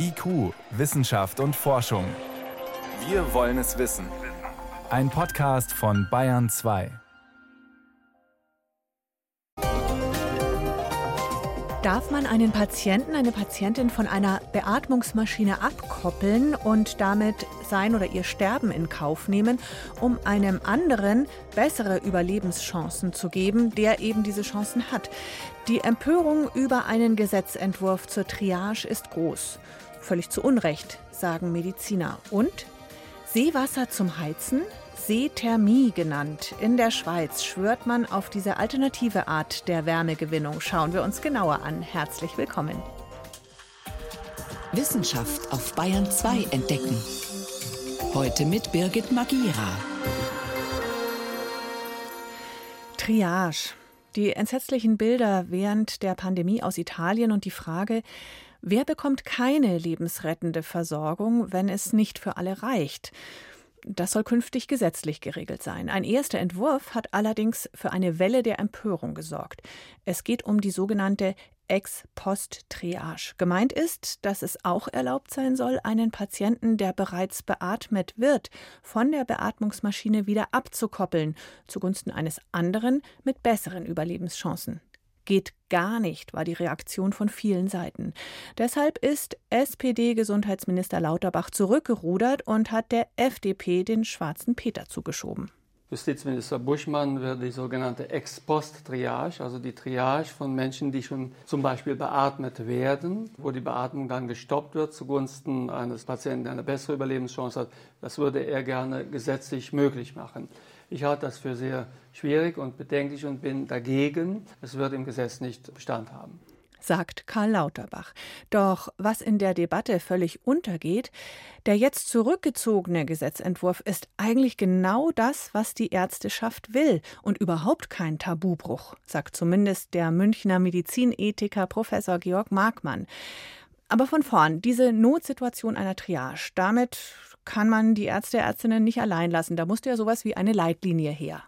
IQ, Wissenschaft und Forschung. Wir wollen es wissen. Ein Podcast von Bayern 2. Darf man einen Patienten, eine Patientin von einer Beatmungsmaschine abkoppeln und damit sein oder ihr Sterben in Kauf nehmen, um einem anderen bessere Überlebenschancen zu geben, der eben diese Chancen hat? Die Empörung über einen Gesetzentwurf zur Triage ist groß. Völlig zu Unrecht, sagen Mediziner. Und Seewasser zum Heizen? Seethermie genannt. In der Schweiz schwört man auf diese alternative Art der Wärmegewinnung. Schauen wir uns genauer an. Herzlich willkommen. Wissenschaft auf Bayern 2 entdecken. Heute mit Birgit Magira. Triage. Die entsetzlichen Bilder während der Pandemie aus Italien und die Frage, Wer bekommt keine lebensrettende Versorgung, wenn es nicht für alle reicht? Das soll künftig gesetzlich geregelt sein. Ein erster Entwurf hat allerdings für eine Welle der Empörung gesorgt. Es geht um die sogenannte Ex-Post-Triage. Gemeint ist, dass es auch erlaubt sein soll, einen Patienten, der bereits beatmet wird, von der Beatmungsmaschine wieder abzukoppeln, zugunsten eines anderen mit besseren Überlebenschancen. Geht gar nicht, war die Reaktion von vielen Seiten. Deshalb ist SPD-Gesundheitsminister Lauterbach zurückgerudert und hat der FDP den schwarzen Peter zugeschoben. Justizminister Buschmann wird die sogenannte Ex-Post-Triage, also die Triage von Menschen, die schon zum Beispiel beatmet werden, wo die Beatmung dann gestoppt wird zugunsten eines Patienten, der eine bessere Überlebenschance hat, das würde er gerne gesetzlich möglich machen. Ich halte das für sehr schwierig und bedenklich und bin dagegen. Es wird im Gesetz nicht Bestand haben sagt Karl Lauterbach. Doch was in der Debatte völlig untergeht, der jetzt zurückgezogene Gesetzentwurf ist eigentlich genau das, was die Ärzteschaft will und überhaupt kein Tabubruch, sagt zumindest der Münchner Medizinethiker Professor Georg Markmann. Aber von vorn, diese Notsituation einer Triage, damit kann man die Ärzte, Ärztinnen nicht allein lassen. Da musste ja sowas wie eine Leitlinie her.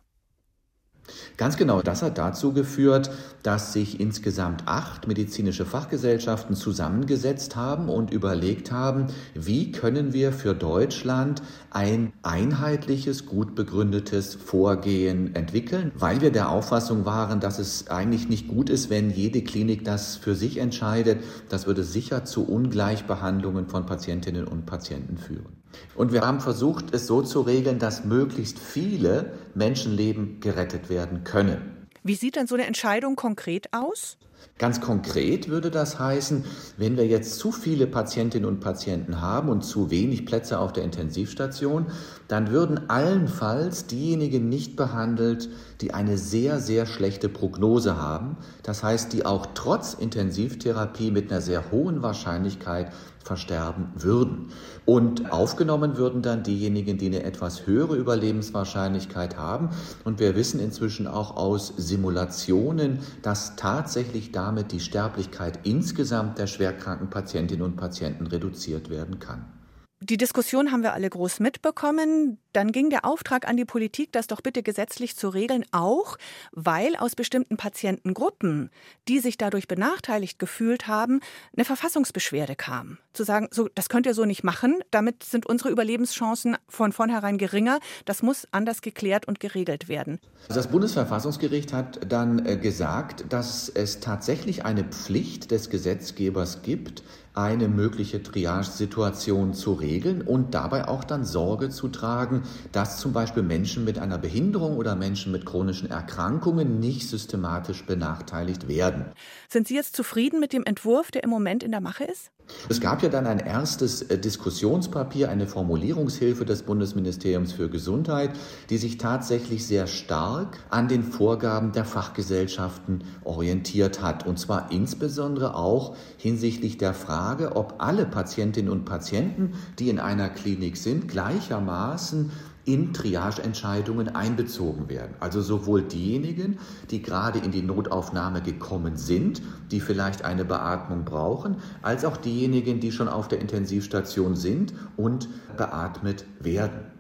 Ganz genau, das hat dazu geführt, dass sich insgesamt acht medizinische Fachgesellschaften zusammengesetzt haben und überlegt haben, wie können wir für Deutschland ein einheitliches, gut begründetes Vorgehen entwickeln, weil wir der Auffassung waren, dass es eigentlich nicht gut ist, wenn jede Klinik das für sich entscheidet. Das würde sicher zu Ungleichbehandlungen von Patientinnen und Patienten führen. Und wir haben versucht, es so zu regeln, dass möglichst viele Menschenleben gerettet werden können. Wie sieht dann so eine Entscheidung konkret aus? Ganz konkret würde das heißen, wenn wir jetzt zu viele Patientinnen und Patienten haben und zu wenig Plätze auf der Intensivstation, dann würden allenfalls diejenigen nicht behandelt, die eine sehr, sehr schlechte Prognose haben. Das heißt, die auch trotz Intensivtherapie mit einer sehr hohen Wahrscheinlichkeit versterben würden. Und aufgenommen würden dann diejenigen, die eine etwas höhere Überlebenswahrscheinlichkeit haben. Und wir wissen inzwischen auch aus Simulationen, dass tatsächlich damit die Sterblichkeit insgesamt der schwerkranken Patientinnen und Patienten reduziert werden kann. Die Diskussion haben wir alle groß mitbekommen. Dann ging der Auftrag an die Politik, das doch bitte gesetzlich zu regeln, auch weil aus bestimmten Patientengruppen, die sich dadurch benachteiligt gefühlt haben, eine Verfassungsbeschwerde kam. Zu sagen, so, das könnt ihr so nicht machen, damit sind unsere Überlebenschancen von vornherein geringer. Das muss anders geklärt und geregelt werden. Das Bundesverfassungsgericht hat dann äh, gesagt, dass es tatsächlich eine Pflicht des Gesetzgebers gibt, eine mögliche Triage-Situation zu regeln und dabei auch dann Sorge zu tragen, dass zum Beispiel Menschen mit einer Behinderung oder Menschen mit chronischen Erkrankungen nicht systematisch benachteiligt werden. Sind Sie jetzt zufrieden mit dem Entwurf, der im Moment in der Mache ist? Es gab ja dann ein erstes äh, Diskussionspapier, eine Formulierungshilfe des Bundesministeriums für Gesundheit, die sich tatsächlich sehr stark an den Vorgaben der Fachgesellschaften orientiert hat. Und zwar insbesondere auch hinsichtlich der Frage, ob alle Patientinnen und Patienten, die in einer Klinik sind, gleichermaßen in Triageentscheidungen einbezogen werden. Also sowohl diejenigen, die gerade in die Notaufnahme gekommen sind, die vielleicht eine Beatmung brauchen, als auch diejenigen, die schon auf der Intensivstation sind und beatmet werden.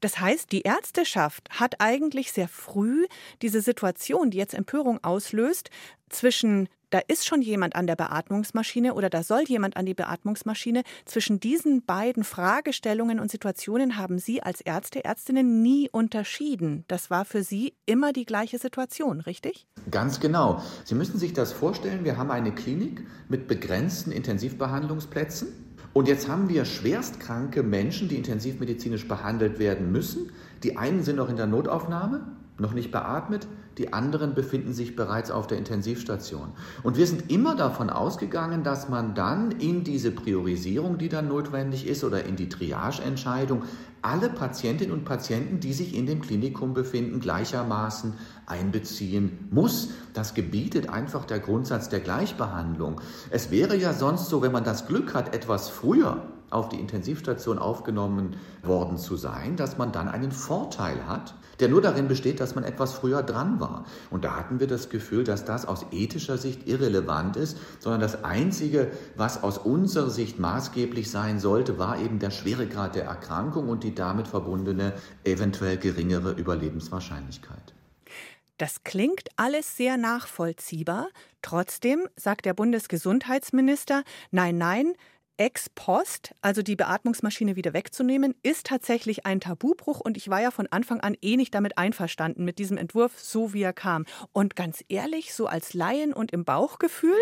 Das heißt, die Ärzteschaft hat eigentlich sehr früh diese Situation, die jetzt Empörung auslöst, zwischen da ist schon jemand an der Beatmungsmaschine oder da soll jemand an die Beatmungsmaschine. Zwischen diesen beiden Fragestellungen und Situationen haben Sie als Ärzte, Ärztinnen nie unterschieden. Das war für Sie immer die gleiche Situation, richtig? Ganz genau. Sie müssen sich das vorstellen, wir haben eine Klinik mit begrenzten Intensivbehandlungsplätzen. Und jetzt haben wir schwerstkranke Menschen, die intensivmedizinisch behandelt werden müssen. Die einen sind noch in der Notaufnahme, noch nicht beatmet, die anderen befinden sich bereits auf der Intensivstation. Und wir sind immer davon ausgegangen, dass man dann in diese Priorisierung, die dann notwendig ist, oder in die Triageentscheidung alle Patientinnen und Patienten, die sich in dem Klinikum befinden, gleichermaßen einbeziehen muss. Das gebietet einfach der Grundsatz der Gleichbehandlung. Es wäre ja sonst so, wenn man das Glück hat, etwas früher auf die Intensivstation aufgenommen worden zu sein, dass man dann einen Vorteil hat, der nur darin besteht, dass man etwas früher dran war. Und da hatten wir das Gefühl, dass das aus ethischer Sicht irrelevant ist, sondern das Einzige, was aus unserer Sicht maßgeblich sein sollte, war eben der Schweregrad der Erkrankung und die damit verbundene eventuell geringere Überlebenswahrscheinlichkeit. Das klingt alles sehr nachvollziehbar. Trotzdem sagt der Bundesgesundheitsminister, nein, nein, ex post, also die Beatmungsmaschine wieder wegzunehmen, ist tatsächlich ein Tabubruch und ich war ja von Anfang an eh nicht damit einverstanden mit diesem Entwurf, so wie er kam. Und ganz ehrlich, so als Laien und im Bauchgefühl,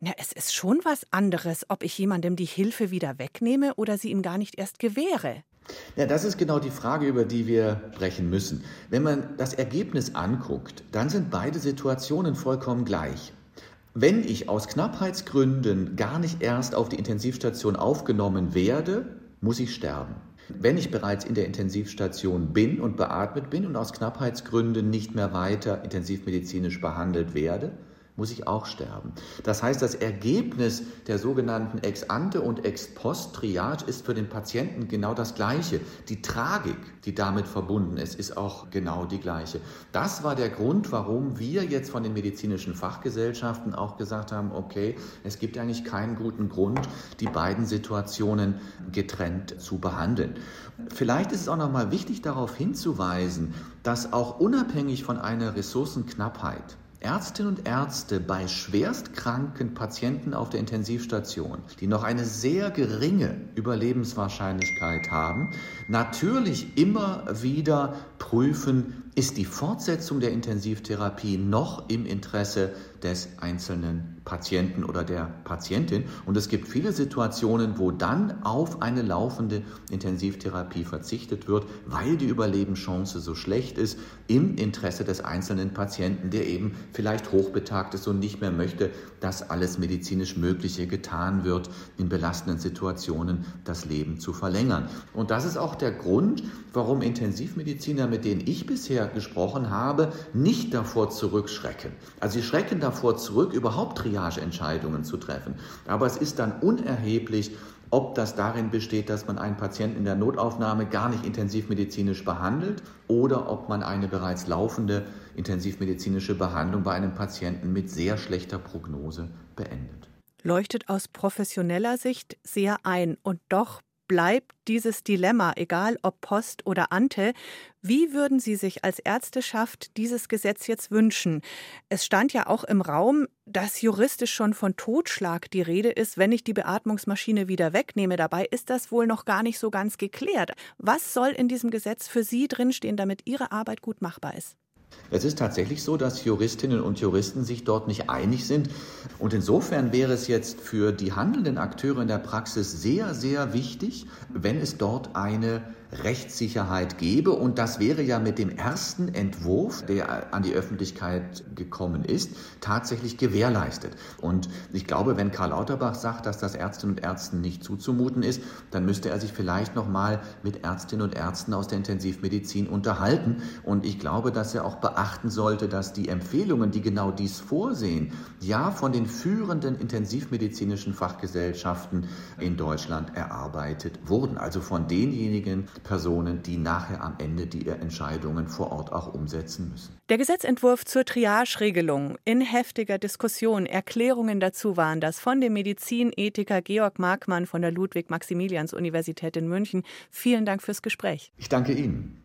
na, es ist schon was anderes, ob ich jemandem die Hilfe wieder wegnehme oder sie ihm gar nicht erst gewähre. Ja, das ist genau die Frage, über die wir sprechen müssen. Wenn man das Ergebnis anguckt, dann sind beide Situationen vollkommen gleich. Wenn ich aus Knappheitsgründen gar nicht erst auf die Intensivstation aufgenommen werde, muss ich sterben. Wenn ich bereits in der Intensivstation bin und beatmet bin und aus Knappheitsgründen nicht mehr weiter intensivmedizinisch behandelt werde, muss ich auch sterben. Das heißt, das Ergebnis der sogenannten Ex-ante und Ex-post-Triage ist für den Patienten genau das gleiche. Die Tragik, die damit verbunden ist, ist auch genau die gleiche. Das war der Grund, warum wir jetzt von den medizinischen Fachgesellschaften auch gesagt haben, okay, es gibt eigentlich keinen guten Grund, die beiden Situationen getrennt zu behandeln. Vielleicht ist es auch noch mal wichtig darauf hinzuweisen, dass auch unabhängig von einer Ressourcenknappheit Ärztinnen und Ärzte bei schwerstkranken Patienten auf der Intensivstation, die noch eine sehr geringe Überlebenswahrscheinlichkeit haben, natürlich immer wieder prüfen, ist die Fortsetzung der Intensivtherapie noch im Interesse des einzelnen Patienten oder der Patientin. Und es gibt viele Situationen, wo dann auf eine laufende Intensivtherapie verzichtet wird, weil die Überlebenschance so schlecht ist im Interesse des einzelnen Patienten, der eben vielleicht hochbetagt ist und nicht mehr möchte, dass alles medizinisch Mögliche getan wird, in belastenden Situationen das Leben zu verlängern. Und das ist auch der Grund, warum Intensivmediziner, mit denen ich bisher gesprochen habe, nicht davor zurückschrecken. Also sie schrecken davor zurück, überhaupt Triageentscheidungen zu treffen. Aber es ist dann unerheblich, ob das darin besteht, dass man einen Patienten in der Notaufnahme gar nicht intensivmedizinisch behandelt oder ob man eine bereits laufende intensivmedizinische Behandlung bei einem Patienten mit sehr schlechter Prognose beendet. Leuchtet aus professioneller Sicht sehr ein und doch bleibt dieses Dilemma, egal ob Post oder Ante. Wie würden Sie sich als Ärzteschaft dieses Gesetz jetzt wünschen? Es stand ja auch im Raum, dass juristisch schon von Totschlag die Rede ist, wenn ich die Beatmungsmaschine wieder wegnehme. Dabei ist das wohl noch gar nicht so ganz geklärt. Was soll in diesem Gesetz für Sie drinstehen, damit Ihre Arbeit gut machbar ist? Es ist tatsächlich so, dass Juristinnen und Juristen sich dort nicht einig sind. Und insofern wäre es jetzt für die handelnden Akteure in der Praxis sehr, sehr wichtig, wenn es dort eine Rechtssicherheit gebe. Und das wäre ja mit dem ersten Entwurf, der an die Öffentlichkeit gekommen ist, tatsächlich gewährleistet. Und ich glaube, wenn Karl Lauterbach sagt, dass das Ärztinnen und Ärzten nicht zuzumuten ist, dann müsste er sich vielleicht noch mal mit Ärztinnen und Ärzten aus der Intensivmedizin unterhalten. Und ich glaube, dass er auch beachten sollte, dass die Empfehlungen, die genau dies vorsehen, ja von den führenden intensivmedizinischen Fachgesellschaften in Deutschland erarbeitet wurden. Also von denjenigen, Personen, die nachher am Ende die Entscheidungen vor Ort auch umsetzen müssen. Der Gesetzentwurf zur Triage-Regelung in heftiger Diskussion. Erklärungen dazu waren das von dem Medizinethiker Georg Markmann von der Ludwig-Maximilians-Universität in München. Vielen Dank fürs Gespräch. Ich danke Ihnen.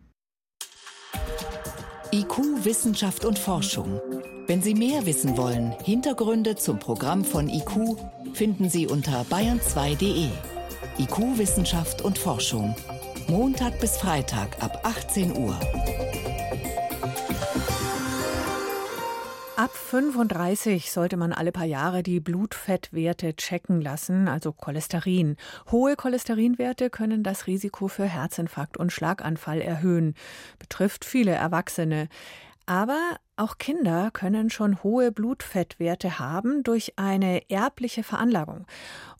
IQ, Wissenschaft und Forschung. Wenn Sie mehr wissen wollen, Hintergründe zum Programm von IQ finden Sie unter bayern2.de. IQ Wissenschaft und Forschung. Montag bis Freitag ab 18 Uhr. Ab 35 sollte man alle paar Jahre die Blutfettwerte checken lassen, also Cholesterin. Hohe Cholesterinwerte können das Risiko für Herzinfarkt und Schlaganfall erhöhen. Betrifft viele Erwachsene. Aber auch Kinder können schon hohe Blutfettwerte haben durch eine erbliche Veranlagung.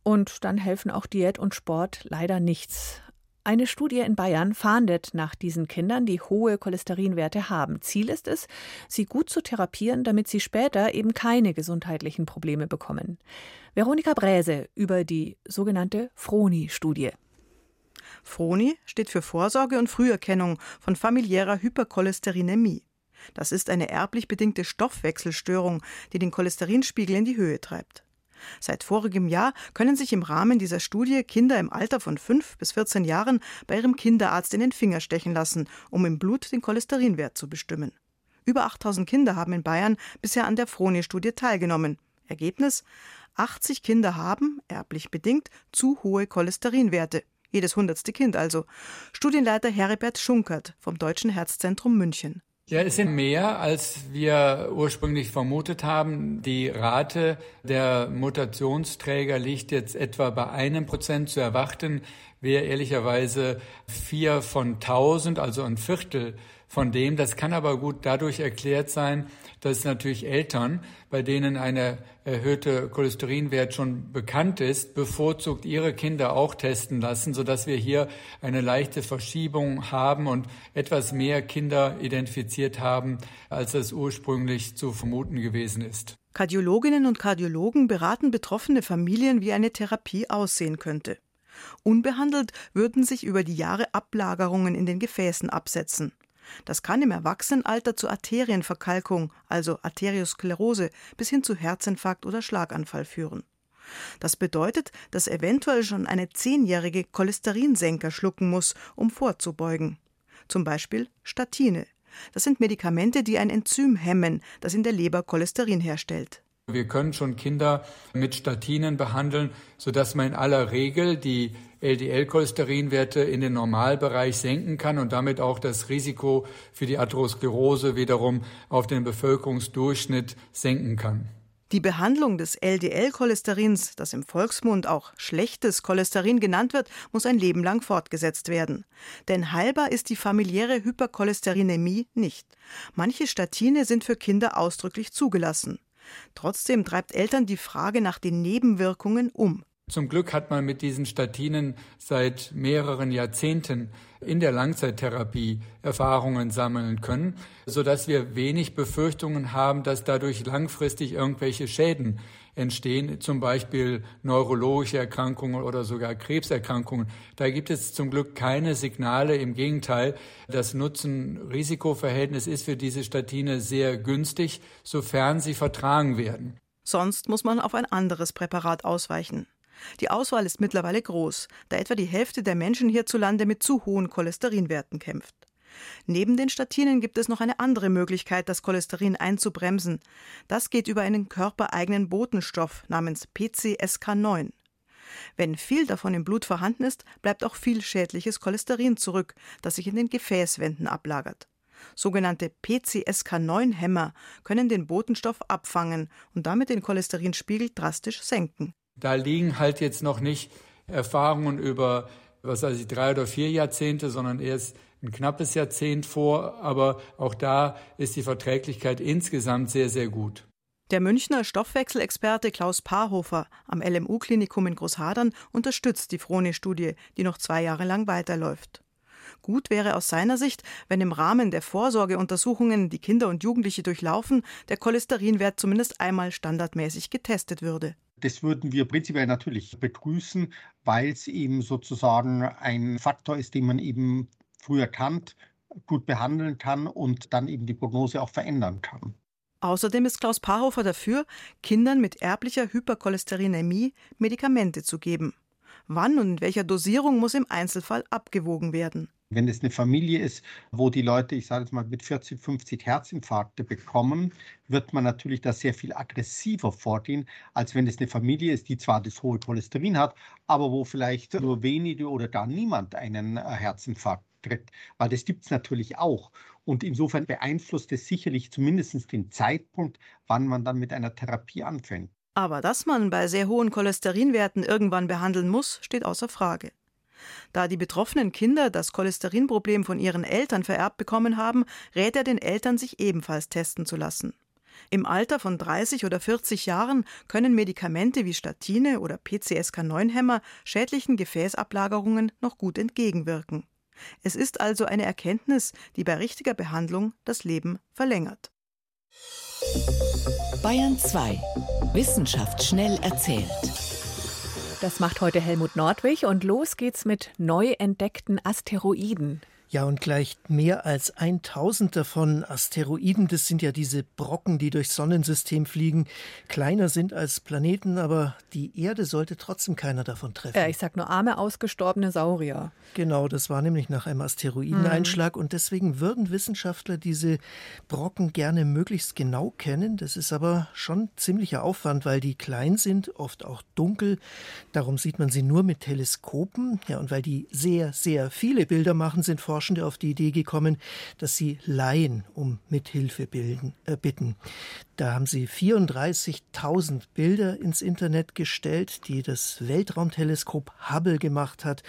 Und dann helfen auch Diät und Sport leider nichts. Eine Studie in Bayern fahndet nach diesen Kindern, die hohe Cholesterinwerte haben. Ziel ist es, sie gut zu therapieren, damit sie später eben keine gesundheitlichen Probleme bekommen. Veronika Bräse über die sogenannte Froni-Studie. Froni steht für Vorsorge und Früherkennung von familiärer Hypercholesterinämie. Das ist eine erblich bedingte Stoffwechselstörung, die den Cholesterinspiegel in die Höhe treibt. Seit vorigem Jahr können sich im Rahmen dieser Studie Kinder im Alter von 5 bis 14 Jahren bei ihrem Kinderarzt in den Finger stechen lassen, um im Blut den Cholesterinwert zu bestimmen. Über 8000 Kinder haben in Bayern bisher an der Froni-Studie teilgenommen. Ergebnis: 80 Kinder haben, erblich bedingt, zu hohe Cholesterinwerte. Jedes hundertste Kind also. Studienleiter Heribert Schunkert vom Deutschen Herzzentrum München. Ja, es sind mehr, als wir ursprünglich vermutet haben. Die Rate der Mutationsträger liegt jetzt etwa bei einem Prozent. Zu erwarten wäre ehrlicherweise vier von tausend, also ein Viertel von dem. Das kann aber gut dadurch erklärt sein, dass natürlich Eltern, bei denen eine erhöhte Cholesterinwert schon bekannt ist, bevorzugt ihre Kinder auch testen lassen, sodass wir hier eine leichte Verschiebung haben und etwas mehr Kinder identifiziert haben, als es ursprünglich zu vermuten gewesen ist. Kardiologinnen und Kardiologen beraten betroffene Familien, wie eine Therapie aussehen könnte. Unbehandelt würden sich über die Jahre Ablagerungen in den Gefäßen absetzen. Das kann im Erwachsenenalter zu Arterienverkalkung, also Arteriosklerose, bis hin zu Herzinfarkt oder Schlaganfall führen. Das bedeutet, dass eventuell schon eine zehnjährige Cholesterinsenker schlucken muss, um vorzubeugen. Zum Beispiel Statine. Das sind Medikamente, die ein Enzym hemmen, das in der Leber Cholesterin herstellt. Wir können schon Kinder mit Statinen behandeln, sodass man in aller Regel die LDL-Cholesterinwerte in den Normalbereich senken kann und damit auch das Risiko für die Atherosklerose wiederum auf den Bevölkerungsdurchschnitt senken kann. Die Behandlung des LDL-Cholesterins, das im Volksmund auch schlechtes Cholesterin genannt wird, muss ein Leben lang fortgesetzt werden. Denn heilbar ist die familiäre Hypercholesterinämie nicht. Manche Statine sind für Kinder ausdrücklich zugelassen. Trotzdem treibt Eltern die Frage nach den Nebenwirkungen um. Zum Glück hat man mit diesen Statinen seit mehreren Jahrzehnten in der Langzeittherapie Erfahrungen sammeln können, sodass wir wenig Befürchtungen haben, dass dadurch langfristig irgendwelche Schäden entstehen, zum Beispiel neurologische Erkrankungen oder sogar Krebserkrankungen. Da gibt es zum Glück keine Signale. Im Gegenteil, das Nutzen-Risikoverhältnis ist für diese Statine sehr günstig, sofern sie vertragen werden. Sonst muss man auf ein anderes Präparat ausweichen. Die Auswahl ist mittlerweile groß, da etwa die Hälfte der Menschen hierzulande mit zu hohen Cholesterinwerten kämpft. Neben den Statinen gibt es noch eine andere Möglichkeit, das Cholesterin einzubremsen. Das geht über einen körpereigenen Botenstoff namens PCSK9. Wenn viel davon im Blut vorhanden ist, bleibt auch viel schädliches Cholesterin zurück, das sich in den Gefäßwänden ablagert. Sogenannte PCSK9-Hämmer können den Botenstoff abfangen und damit den Cholesterinspiegel drastisch senken. Da liegen halt jetzt noch nicht Erfahrungen über, was weiß ich, drei oder vier Jahrzehnte, sondern erst ein knappes Jahrzehnt vor. Aber auch da ist die Verträglichkeit insgesamt sehr, sehr gut. Der Münchner Stoffwechselexperte Klaus Paarhofer am LMU-Klinikum in Großhadern unterstützt die Frone-Studie, die noch zwei Jahre lang weiterläuft. Gut wäre aus seiner Sicht, wenn im Rahmen der Vorsorgeuntersuchungen, die Kinder und Jugendliche durchlaufen, der Cholesterinwert zumindest einmal standardmäßig getestet würde. Das würden wir prinzipiell natürlich begrüßen, weil es eben sozusagen ein Faktor ist, den man eben früh erkannt, gut behandeln kann und dann eben die Prognose auch verändern kann. Außerdem ist Klaus Paarhofer dafür, Kindern mit erblicher Hypercholesterinämie Medikamente zu geben. Wann und in welcher Dosierung muss im Einzelfall abgewogen werden. Wenn es eine Familie ist, wo die Leute, ich sage jetzt mal, mit 40, 50 Herzinfarkte bekommen, wird man natürlich da sehr viel aggressiver vorgehen, als wenn es eine Familie ist, die zwar das hohe Cholesterin hat, aber wo vielleicht nur wenige oder gar niemand einen äh, Herzinfarkt tritt. Weil das gibt es natürlich auch. Und insofern beeinflusst es sicherlich zumindest den Zeitpunkt, wann man dann mit einer Therapie anfängt. Aber dass man bei sehr hohen Cholesterinwerten irgendwann behandeln muss, steht außer Frage. Da die betroffenen Kinder das Cholesterinproblem von ihren Eltern vererbt bekommen haben, rät er den Eltern, sich ebenfalls testen zu lassen. Im Alter von 30 oder 40 Jahren können Medikamente wie Statine oder PCSK9-Hämmer schädlichen Gefäßablagerungen noch gut entgegenwirken. Es ist also eine Erkenntnis, die bei richtiger Behandlung das Leben verlängert. Bayern 2. Wissenschaft schnell erzählt. Das macht heute Helmut Nordwig und los geht's mit neu entdeckten Asteroiden. Ja, und gleich mehr als 1000 davon Asteroiden, das sind ja diese Brocken, die durchs Sonnensystem fliegen, kleiner sind als Planeten, aber die Erde sollte trotzdem keiner davon treffen. Ja, ich sag nur arme, ausgestorbene Saurier. Genau, das war nämlich nach einem Asteroideneinschlag mhm. und deswegen würden Wissenschaftler diese Brocken gerne möglichst genau kennen. Das ist aber schon ziemlicher Aufwand, weil die klein sind, oft auch dunkel. Darum sieht man sie nur mit Teleskopen. Ja, und weil die sehr, sehr viele Bilder machen, sind vor Forschende auf die Idee gekommen, dass sie Laien um Mithilfe bilden, äh, bitten. Da haben sie 34.000 Bilder ins Internet gestellt, die das Weltraumteleskop Hubble gemacht hat.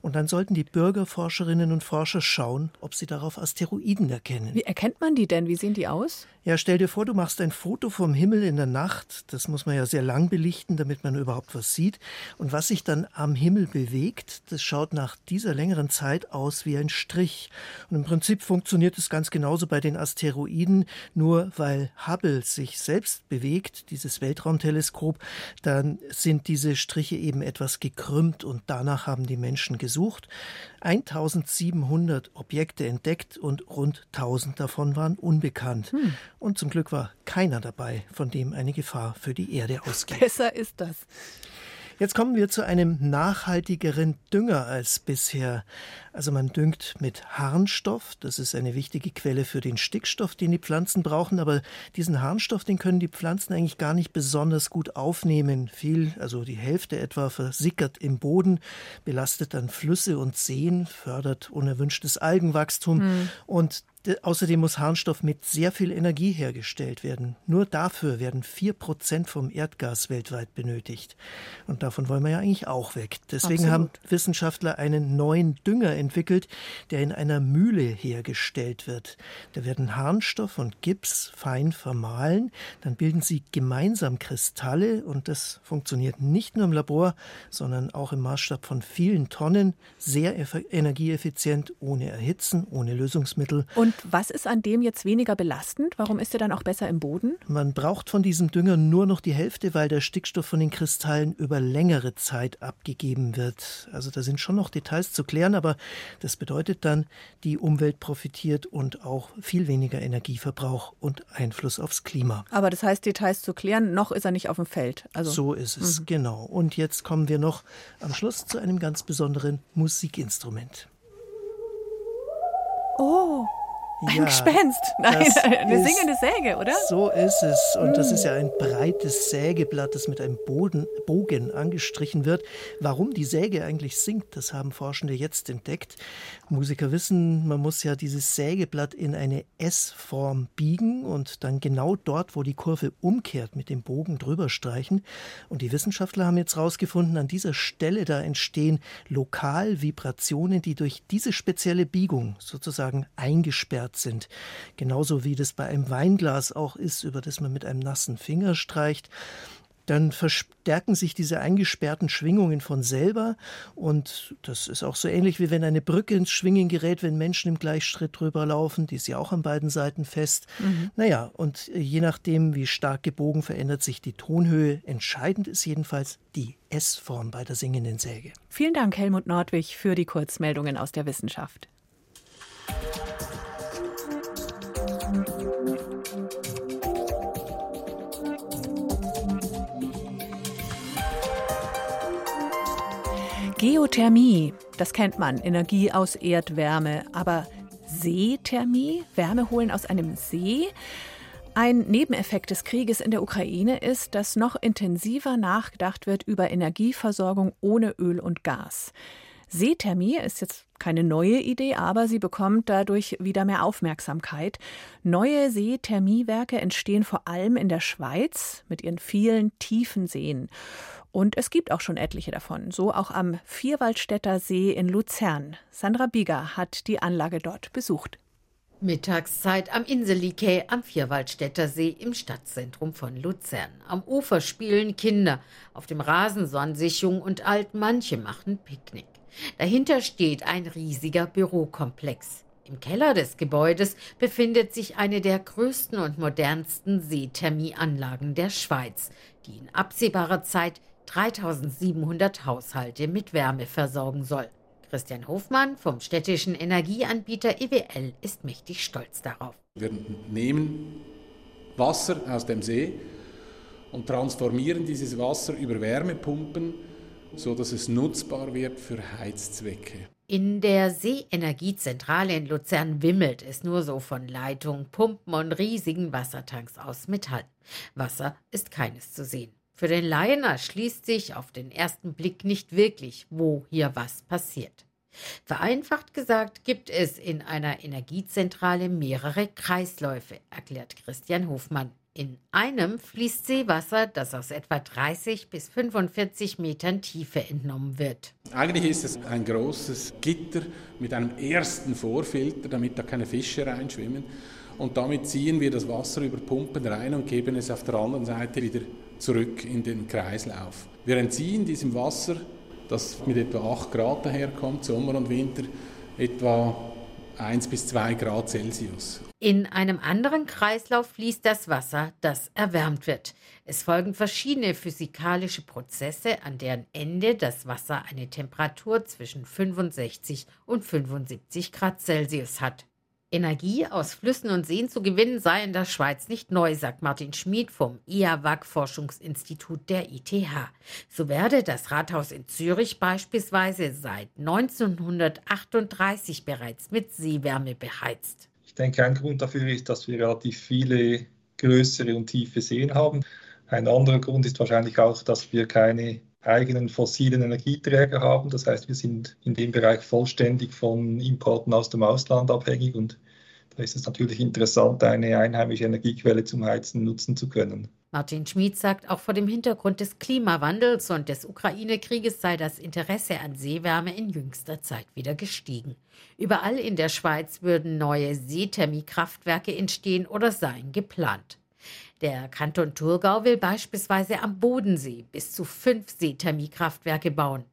Und dann sollten die Bürgerforscherinnen und Forscher schauen, ob sie darauf Asteroiden erkennen. Wie erkennt man die denn? Wie sehen die aus? Ja, stell dir vor, du machst ein Foto vom Himmel in der Nacht. Das muss man ja sehr lang belichten, damit man überhaupt was sieht. Und was sich dann am Himmel bewegt, das schaut nach dieser längeren Zeit aus wie ein Strich. Und im Prinzip funktioniert es ganz genauso bei den Asteroiden, nur weil Hubble sich selbst bewegt, dieses Weltraumteleskop, dann sind diese Striche eben etwas gekrümmt und danach haben die Menschen gesucht. 1700 Objekte entdeckt und rund 1000 davon waren unbekannt. Hm. Und zum Glück war keiner dabei, von dem eine Gefahr für die Erde ausgeht. Besser ist das. Jetzt kommen wir zu einem nachhaltigeren Dünger als bisher. Also man düngt mit Harnstoff, das ist eine wichtige Quelle für den Stickstoff, den die Pflanzen brauchen, aber diesen Harnstoff, den können die Pflanzen eigentlich gar nicht besonders gut aufnehmen. Viel, also die Hälfte etwa versickert im Boden, belastet dann Flüsse und Seen, fördert unerwünschtes Algenwachstum hm. und Außerdem muss Harnstoff mit sehr viel Energie hergestellt werden. Nur dafür werden vier Prozent vom Erdgas weltweit benötigt. Und davon wollen wir ja eigentlich auch weg. Deswegen Absolut. haben Wissenschaftler einen neuen Dünger entwickelt, der in einer Mühle hergestellt wird. Da werden Harnstoff und Gips fein vermahlen. Dann bilden sie gemeinsam Kristalle und das funktioniert nicht nur im Labor, sondern auch im Maßstab von vielen Tonnen. Sehr energieeffizient, ohne Erhitzen, ohne Lösungsmittel. Und und was ist an dem jetzt weniger belastend? Warum ist er dann auch besser im Boden? Man braucht von diesem Dünger nur noch die Hälfte, weil der Stickstoff von den Kristallen über längere Zeit abgegeben wird. Also da sind schon noch Details zu klären, aber das bedeutet dann, die Umwelt profitiert und auch viel weniger Energieverbrauch und Einfluss aufs Klima. Aber das heißt, Details zu klären, noch ist er nicht auf dem Feld. Also so ist es, mhm. genau. Und jetzt kommen wir noch am Schluss zu einem ganz besonderen Musikinstrument. Oh, ein ja, Gespenst. Nein, eine ist, singende Säge, oder? So ist es. Und das ist ja ein breites Sägeblatt, das mit einem Boden, Bogen angestrichen wird. Warum die Säge eigentlich singt, das haben Forschende jetzt entdeckt. Musiker wissen, man muss ja dieses Sägeblatt in eine S-Form biegen und dann genau dort, wo die Kurve umkehrt, mit dem Bogen drüber streichen. Und die Wissenschaftler haben jetzt herausgefunden, an dieser Stelle da entstehen lokal Vibrationen, die durch diese spezielle Biegung sozusagen eingesperrt verändert sind. Genauso wie das bei einem Weinglas auch ist, über das man mit einem nassen Finger streicht dann verstärken sich diese eingesperrten Schwingungen von selber. Und das ist auch so ähnlich wie wenn eine Brücke ins Schwingen gerät, wenn Menschen im Gleichschritt drüber laufen. Die ist ja auch an beiden Seiten fest. Mhm. Naja, und je nachdem, wie stark gebogen, verändert sich die Tonhöhe. Entscheidend ist jedenfalls die S-Form bei der singenden Säge. Vielen Dank, Helmut Nordwig, für die Kurzmeldungen aus der Wissenschaft. Geothermie, das kennt man, Energie aus Erdwärme. Aber Seethermie, Wärme holen aus einem See? Ein Nebeneffekt des Krieges in der Ukraine ist, dass noch intensiver nachgedacht wird über Energieversorgung ohne Öl und Gas. Seethermie ist jetzt keine neue Idee, aber sie bekommt dadurch wieder mehr Aufmerksamkeit. Neue Seethermiewerke entstehen vor allem in der Schweiz mit ihren vielen tiefen Seen. Und es gibt auch schon etliche davon, so auch am Vierwaldstätter See in Luzern. Sandra Bieger hat die Anlage dort besucht. Mittagszeit am Inselikay am Vierwaldstätter See im Stadtzentrum von Luzern. Am Ufer spielen Kinder, auf dem Rasen sonnen sich Jung und Alt, manche machen Picknick. Dahinter steht ein riesiger Bürokomplex. Im Keller des Gebäudes befindet sich eine der größten und modernsten Seethermieanlagen der Schweiz, die in absehbarer Zeit 3700 Haushalte mit Wärme versorgen soll. Christian Hofmann vom städtischen Energieanbieter EWL ist mächtig stolz darauf. Wir nehmen Wasser aus dem See und transformieren dieses Wasser über Wärmepumpen so dass es nutzbar wird für Heizzwecke. In der Seeenergiezentrale in Luzern wimmelt es nur so von Leitungen, Pumpen und riesigen Wassertanks aus Metall. Wasser ist keines zu sehen. Für den Laien erschließt sich auf den ersten Blick nicht wirklich, wo hier was passiert. Vereinfacht gesagt gibt es in einer Energiezentrale mehrere Kreisläufe, erklärt Christian Hofmann. In einem fließt Seewasser, das aus etwa 30 bis 45 Metern Tiefe entnommen wird. Eigentlich ist es ein großes Gitter mit einem ersten Vorfilter, damit da keine Fische reinschwimmen. Und damit ziehen wir das Wasser über Pumpen rein und geben es auf der anderen Seite wieder zurück in den Kreislauf. Wir entziehen diesem Wasser, das mit etwa 8 Grad daherkommt, Sommer und Winter, etwa 1 bis 2 Grad Celsius. In einem anderen Kreislauf fließt das Wasser, das erwärmt wird. Es folgen verschiedene physikalische Prozesse, an deren Ende das Wasser eine Temperatur zwischen 65 und 75 Grad Celsius hat. Energie aus Flüssen und Seen zu gewinnen sei in der Schweiz nicht neu, sagt Martin Schmid vom IAWAG-Forschungsinstitut der ITH. So werde das Rathaus in Zürich beispielsweise seit 1938 bereits mit Seewärme beheizt. Ich denke, ein Grund dafür ist, dass wir relativ viele größere und tiefe Seen haben. Ein anderer Grund ist wahrscheinlich auch, dass wir keine eigenen fossilen Energieträger haben. Das heißt, wir sind in dem Bereich vollständig von Importen aus dem Ausland abhängig und da ist es natürlich interessant, eine einheimische Energiequelle zum Heizen nutzen zu können. Martin Schmid sagt, auch vor dem Hintergrund des Klimawandels und des Ukraine-Krieges sei das Interesse an Seewärme in jüngster Zeit wieder gestiegen. Überall in der Schweiz würden neue Seethermiekraftwerke entstehen oder seien geplant. Der Kanton Thurgau will beispielsweise am Bodensee bis zu fünf Seethermiekraftwerke bauen.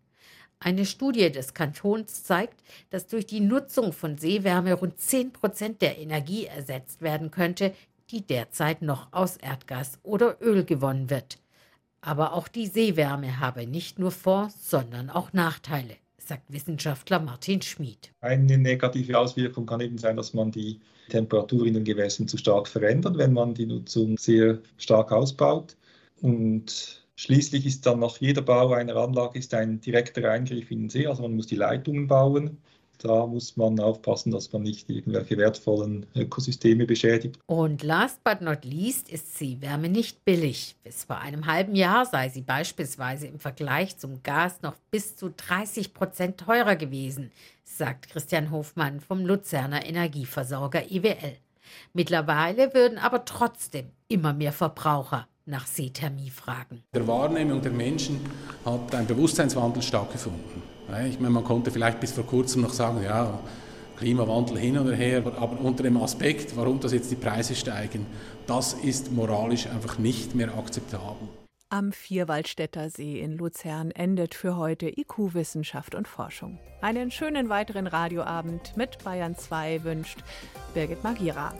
Eine Studie des Kantons zeigt, dass durch die Nutzung von Seewärme rund 10 Prozent der Energie ersetzt werden könnte, die derzeit noch aus Erdgas oder Öl gewonnen wird. Aber auch die Seewärme habe nicht nur Vor-, sondern auch Nachteile, sagt Wissenschaftler Martin Schmid. Eine negative Auswirkung kann eben sein, dass man die Temperatur in den Gewässern zu stark verändert, wenn man die Nutzung sehr stark ausbaut. Und Schließlich ist dann nach jeder Bau einer Anlage ist ein direkter Eingriff in den See, also man muss die Leitungen bauen. Da muss man aufpassen, dass man nicht irgendwelche wertvollen Ökosysteme beschädigt. Und last but not least ist Seewärme nicht billig. Bis vor einem halben Jahr sei sie beispielsweise im Vergleich zum Gas noch bis zu 30 Prozent teurer gewesen, sagt Christian Hofmann vom Luzerner Energieversorger IWL. Mittlerweile würden aber trotzdem immer mehr Verbraucher nach Seethermie fragen. Der Wahrnehmung der Menschen hat ein Bewusstseinswandel stattgefunden. Ich meine, man konnte vielleicht bis vor kurzem noch sagen, ja, Klimawandel hin oder her, aber unter dem Aspekt, warum das jetzt die Preise steigen, das ist moralisch einfach nicht mehr akzeptabel. Am Vierwaldstätter See in Luzern endet für heute IQ Wissenschaft und Forschung. Einen schönen weiteren Radioabend mit Bayern 2 wünscht Birgit Magira.